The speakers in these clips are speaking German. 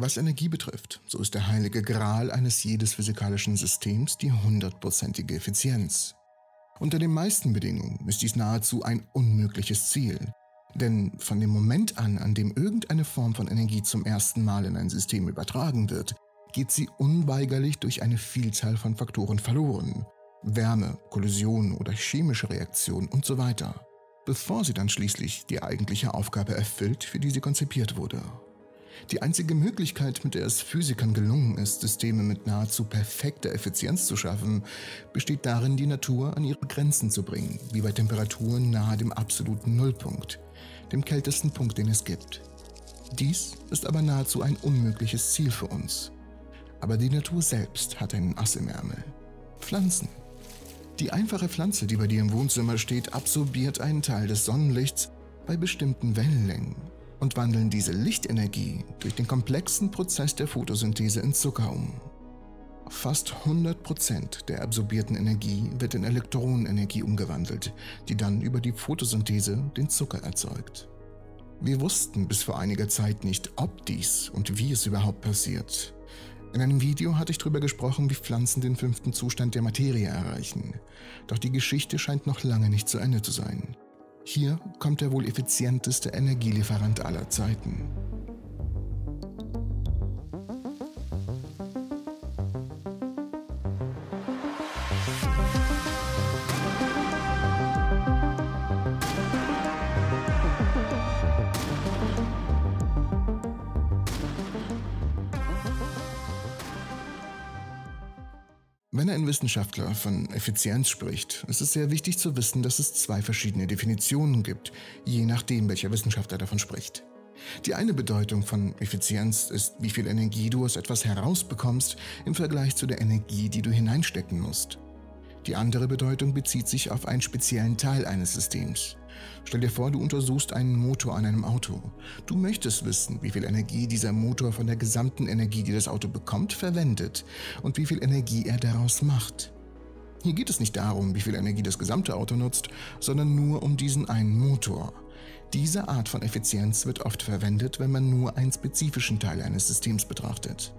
Was Energie betrifft, so ist der heilige Gral eines jedes physikalischen Systems die hundertprozentige Effizienz. Unter den meisten Bedingungen ist dies nahezu ein unmögliches Ziel, denn von dem Moment an, an dem irgendeine Form von Energie zum ersten Mal in ein System übertragen wird, geht sie unweigerlich durch eine Vielzahl von Faktoren verloren. Wärme, Kollision oder chemische Reaktion und so weiter, bevor sie dann schließlich die eigentliche Aufgabe erfüllt, für die sie konzipiert wurde. Die einzige Möglichkeit, mit der es Physikern gelungen ist, Systeme mit nahezu perfekter Effizienz zu schaffen, besteht darin, die Natur an ihre Grenzen zu bringen, wie bei Temperaturen nahe dem absoluten Nullpunkt, dem kältesten Punkt, den es gibt. Dies ist aber nahezu ein unmögliches Ziel für uns. Aber die Natur selbst hat einen Ass im Ärmel. Pflanzen. Die einfache Pflanze, die bei dir im Wohnzimmer steht, absorbiert einen Teil des Sonnenlichts bei bestimmten Wellenlängen und wandeln diese Lichtenergie durch den komplexen Prozess der Photosynthese in Zucker um. Fast 100% der absorbierten Energie wird in Elektronenenergie umgewandelt, die dann über die Photosynthese den Zucker erzeugt. Wir wussten bis vor einiger Zeit nicht, ob dies und wie es überhaupt passiert. In einem Video hatte ich darüber gesprochen, wie Pflanzen den fünften Zustand der Materie erreichen. Doch die Geschichte scheint noch lange nicht zu Ende zu sein. Hier kommt der wohl effizienteste Energielieferant aller Zeiten. Wenn ein Wissenschaftler von Effizienz spricht, ist es sehr wichtig zu wissen, dass es zwei verschiedene Definitionen gibt, je nachdem, welcher Wissenschaftler davon spricht. Die eine Bedeutung von Effizienz ist, wie viel Energie du aus etwas herausbekommst im Vergleich zu der Energie, die du hineinstecken musst. Die andere Bedeutung bezieht sich auf einen speziellen Teil eines Systems. Stell dir vor, du untersuchst einen Motor an einem Auto. Du möchtest wissen, wie viel Energie dieser Motor von der gesamten Energie, die das Auto bekommt, verwendet und wie viel Energie er daraus macht. Hier geht es nicht darum, wie viel Energie das gesamte Auto nutzt, sondern nur um diesen einen Motor. Diese Art von Effizienz wird oft verwendet, wenn man nur einen spezifischen Teil eines Systems betrachtet.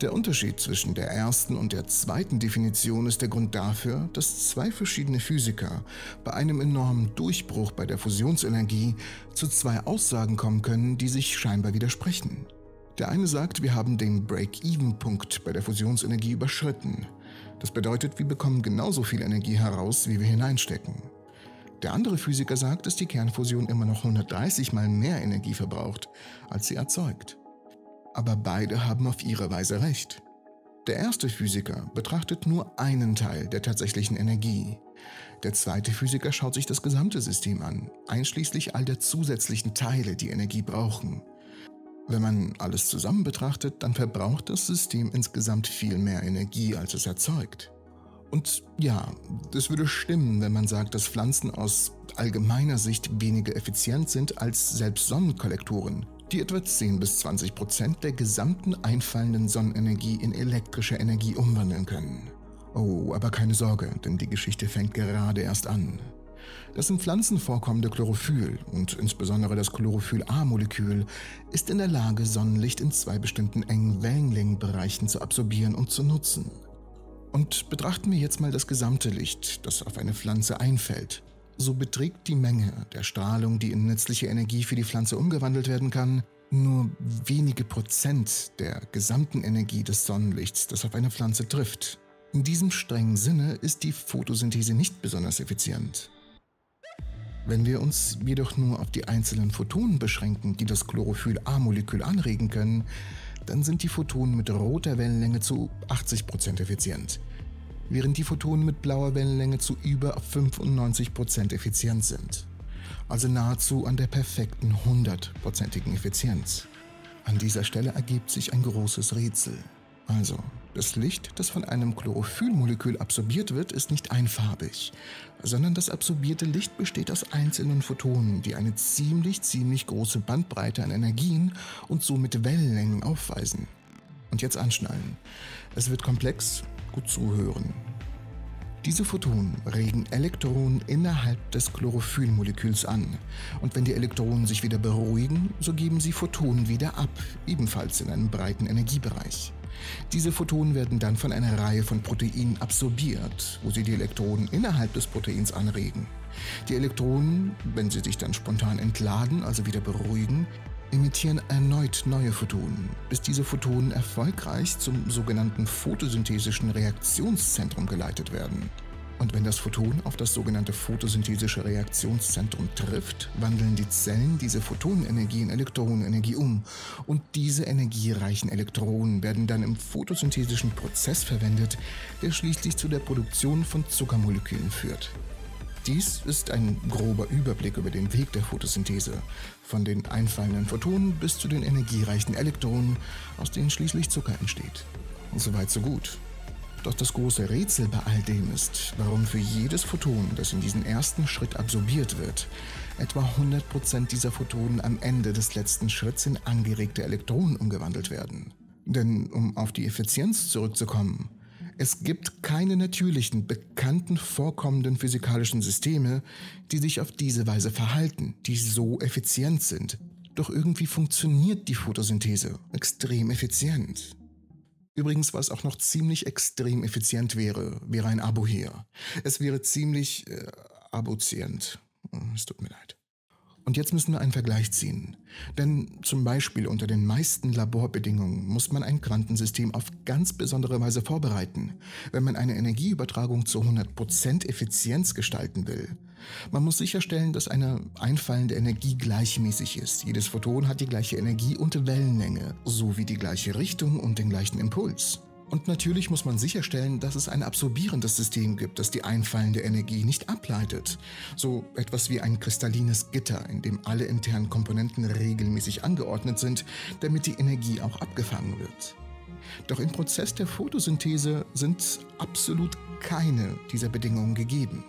Der Unterschied zwischen der ersten und der zweiten Definition ist der Grund dafür, dass zwei verschiedene Physiker bei einem enormen Durchbruch bei der Fusionsenergie zu zwei Aussagen kommen können, die sich scheinbar widersprechen. Der eine sagt, wir haben den Break-Even-Punkt bei der Fusionsenergie überschritten. Das bedeutet, wir bekommen genauso viel Energie heraus, wie wir hineinstecken. Der andere Physiker sagt, dass die Kernfusion immer noch 130 mal mehr Energie verbraucht, als sie erzeugt aber beide haben auf ihre Weise recht. Der erste Physiker betrachtet nur einen Teil der tatsächlichen Energie. Der zweite Physiker schaut sich das gesamte System an, einschließlich all der zusätzlichen Teile, die Energie brauchen. Wenn man alles zusammen betrachtet, dann verbraucht das System insgesamt viel mehr Energie, als es erzeugt. Und ja, das würde stimmen, wenn man sagt, dass Pflanzen aus allgemeiner Sicht weniger effizient sind als selbst Sonnenkollektoren, die etwa 10 bis 20 Prozent der gesamten einfallenden Sonnenenergie in elektrische Energie umwandeln können. Oh, aber keine Sorge, denn die Geschichte fängt gerade erst an. Das in Pflanzen vorkommende Chlorophyll und insbesondere das Chlorophyll-A-Molekül ist in der Lage, Sonnenlicht in zwei bestimmten engen Wellenlängenbereichen zu absorbieren und zu nutzen. Und betrachten wir jetzt mal das gesamte Licht, das auf eine Pflanze einfällt so beträgt die Menge der Strahlung, die in nützliche Energie für die Pflanze umgewandelt werden kann, nur wenige Prozent der gesamten Energie des Sonnenlichts, das auf eine Pflanze trifft. In diesem strengen Sinne ist die Photosynthese nicht besonders effizient. Wenn wir uns jedoch nur auf die einzelnen Photonen beschränken, die das Chlorophyll-A-Molekül anregen können, dann sind die Photonen mit roter Wellenlänge zu 80% effizient während die Photonen mit blauer Wellenlänge zu über 95% effizient sind. Also nahezu an der perfekten 100%igen Effizienz. An dieser Stelle ergibt sich ein großes Rätsel. Also, das Licht, das von einem Chlorophyllmolekül absorbiert wird, ist nicht einfarbig, sondern das absorbierte Licht besteht aus einzelnen Photonen, die eine ziemlich, ziemlich große Bandbreite an Energien und somit Wellenlängen aufweisen. Und jetzt anschnallen. Es wird komplex, gut zuhören. Diese Photonen regen Elektronen innerhalb des Chlorophyllmoleküls an. Und wenn die Elektronen sich wieder beruhigen, so geben sie Photonen wieder ab, ebenfalls in einem breiten Energiebereich. Diese Photonen werden dann von einer Reihe von Proteinen absorbiert, wo sie die Elektronen innerhalb des Proteins anregen. Die Elektronen, wenn sie sich dann spontan entladen, also wieder beruhigen, emittieren erneut neue Photonen, bis diese Photonen erfolgreich zum sogenannten photosynthesischen Reaktionszentrum geleitet werden. Und wenn das Photon auf das sogenannte photosynthesische Reaktionszentrum trifft, wandeln die Zellen diese Photonenenergie in Elektronenenergie um. Und diese energiereichen Elektronen werden dann im photosynthesischen Prozess verwendet, der schließlich zu der Produktion von Zuckermolekülen führt. Dies ist ein grober Überblick über den Weg der Photosynthese, von den einfallenden Photonen bis zu den energiereichen Elektronen, aus denen schließlich Zucker entsteht. Soweit so gut. Doch das große Rätsel bei all dem ist, warum für jedes Photon, das in diesen ersten Schritt absorbiert wird, etwa 100% dieser Photonen am Ende des letzten Schritts in angeregte Elektronen umgewandelt werden. Denn um auf die Effizienz zurückzukommen, es gibt keine natürlichen, bekannten vorkommenden physikalischen Systeme, die sich auf diese Weise verhalten, die so effizient sind. Doch irgendwie funktioniert die Photosynthese extrem effizient. Übrigens, was auch noch ziemlich extrem effizient wäre, wäre ein Abo hier. Es wäre ziemlich äh, abozient. Es tut mir leid. Und jetzt müssen wir einen Vergleich ziehen. Denn zum Beispiel unter den meisten Laborbedingungen muss man ein Quantensystem auf ganz besondere Weise vorbereiten, wenn man eine Energieübertragung zu 100% Effizienz gestalten will. Man muss sicherstellen, dass eine einfallende Energie gleichmäßig ist. Jedes Photon hat die gleiche Energie und Wellenlänge, sowie die gleiche Richtung und den gleichen Impuls. Und natürlich muss man sicherstellen, dass es ein absorbierendes System gibt, das die einfallende Energie nicht ableitet. So etwas wie ein kristallines Gitter, in dem alle internen Komponenten regelmäßig angeordnet sind, damit die Energie auch abgefangen wird. Doch im Prozess der Photosynthese sind absolut keine dieser Bedingungen gegeben.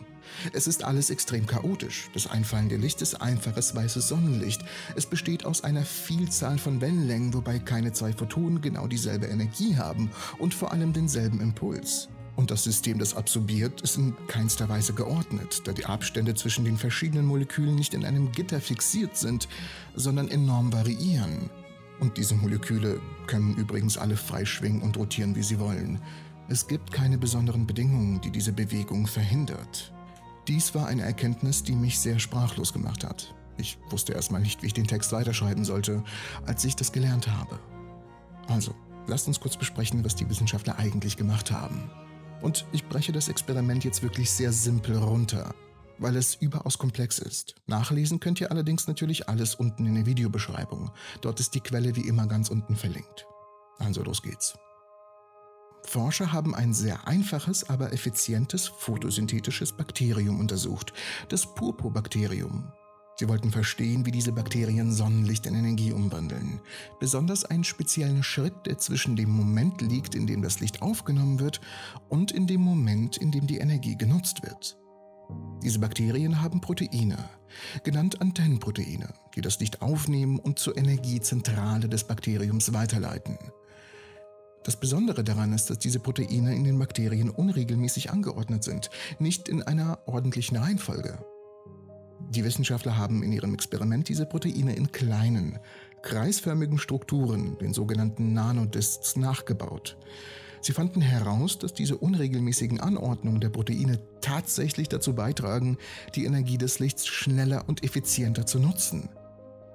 Es ist alles extrem chaotisch. Das einfallende Licht ist einfaches weißes Sonnenlicht. Es besteht aus einer Vielzahl von Wellenlängen, wobei keine zwei Photonen genau dieselbe Energie haben und vor allem denselben Impuls. Und das System, das absorbiert, ist in keinster Weise geordnet, da die Abstände zwischen den verschiedenen Molekülen nicht in einem Gitter fixiert sind, sondern enorm variieren. Und diese Moleküle können übrigens alle frei schwingen und rotieren, wie sie wollen. Es gibt keine besonderen Bedingungen, die diese Bewegung verhindert. Dies war eine Erkenntnis, die mich sehr sprachlos gemacht hat. Ich wusste erstmal nicht, wie ich den Text weiterschreiben sollte, als ich das gelernt habe. Also, lasst uns kurz besprechen, was die Wissenschaftler eigentlich gemacht haben. Und ich breche das Experiment jetzt wirklich sehr simpel runter, weil es überaus komplex ist. Nachlesen könnt ihr allerdings natürlich alles unten in der Videobeschreibung. Dort ist die Quelle wie immer ganz unten verlinkt. Also los geht's. Forscher haben ein sehr einfaches, aber effizientes photosynthetisches Bakterium untersucht, das Purpurbakterium. Sie wollten verstehen, wie diese Bakterien Sonnenlicht in Energie umwandeln. Besonders einen speziellen Schritt, der zwischen dem Moment liegt, in dem das Licht aufgenommen wird, und in dem Moment, in dem die Energie genutzt wird. Diese Bakterien haben Proteine, genannt Antennenproteine, die das Licht aufnehmen und zur Energiezentrale des Bakteriums weiterleiten. Das Besondere daran ist, dass diese Proteine in den Bakterien unregelmäßig angeordnet sind, nicht in einer ordentlichen Reihenfolge. Die Wissenschaftler haben in ihrem Experiment diese Proteine in kleinen, kreisförmigen Strukturen, den sogenannten Nanodiscs, nachgebaut. Sie fanden heraus, dass diese unregelmäßigen Anordnungen der Proteine tatsächlich dazu beitragen, die Energie des Lichts schneller und effizienter zu nutzen.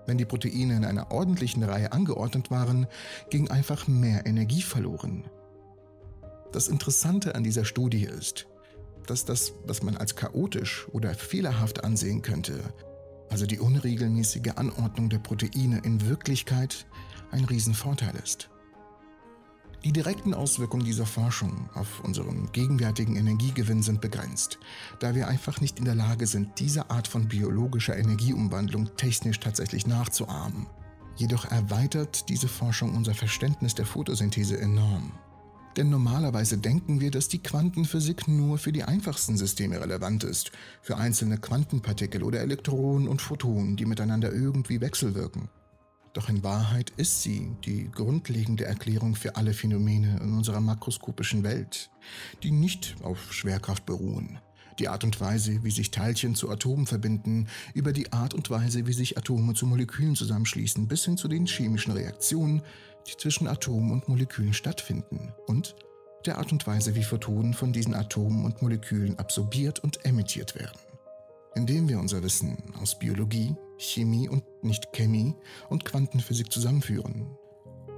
Wenn die Proteine in einer ordentlichen Reihe angeordnet waren, ging einfach mehr Energie verloren. Das Interessante an dieser Studie ist, dass das, was man als chaotisch oder fehlerhaft ansehen könnte, also die unregelmäßige Anordnung der Proteine in Wirklichkeit ein Riesenvorteil ist. Die direkten Auswirkungen dieser Forschung auf unseren gegenwärtigen Energiegewinn sind begrenzt, da wir einfach nicht in der Lage sind, diese Art von biologischer Energieumwandlung technisch tatsächlich nachzuahmen. Jedoch erweitert diese Forschung unser Verständnis der Photosynthese enorm. Denn normalerweise denken wir, dass die Quantenphysik nur für die einfachsten Systeme relevant ist, für einzelne Quantenpartikel oder Elektronen und Photonen, die miteinander irgendwie wechselwirken. Doch in Wahrheit ist sie die grundlegende Erklärung für alle Phänomene in unserer makroskopischen Welt, die nicht auf Schwerkraft beruhen. Die Art und Weise, wie sich Teilchen zu Atomen verbinden, über die Art und Weise, wie sich Atome zu Molekülen zusammenschließen, bis hin zu den chemischen Reaktionen, die zwischen Atomen und Molekülen stattfinden und der Art und Weise, wie Photonen von diesen Atomen und Molekülen absorbiert und emittiert werden. Indem wir unser Wissen aus Biologie, Chemie und nicht Chemie und Quantenphysik zusammenführen,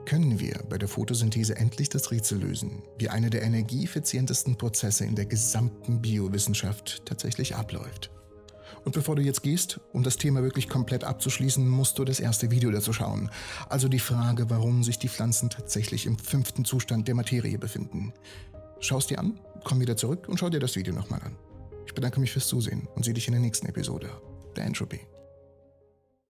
können wir bei der Photosynthese endlich das Rätsel lösen, wie einer der energieeffizientesten Prozesse in der gesamten Biowissenschaft tatsächlich abläuft. Und bevor du jetzt gehst, um das Thema wirklich komplett abzuschließen, musst du das erste Video dazu schauen. Also die Frage, warum sich die Pflanzen tatsächlich im fünften Zustand der Materie befinden. Schau es dir an, komm wieder zurück und schau dir das Video nochmal an. Ich bedanke mich fürs Zusehen und sehe dich in der nächsten Episode. Der Entropy.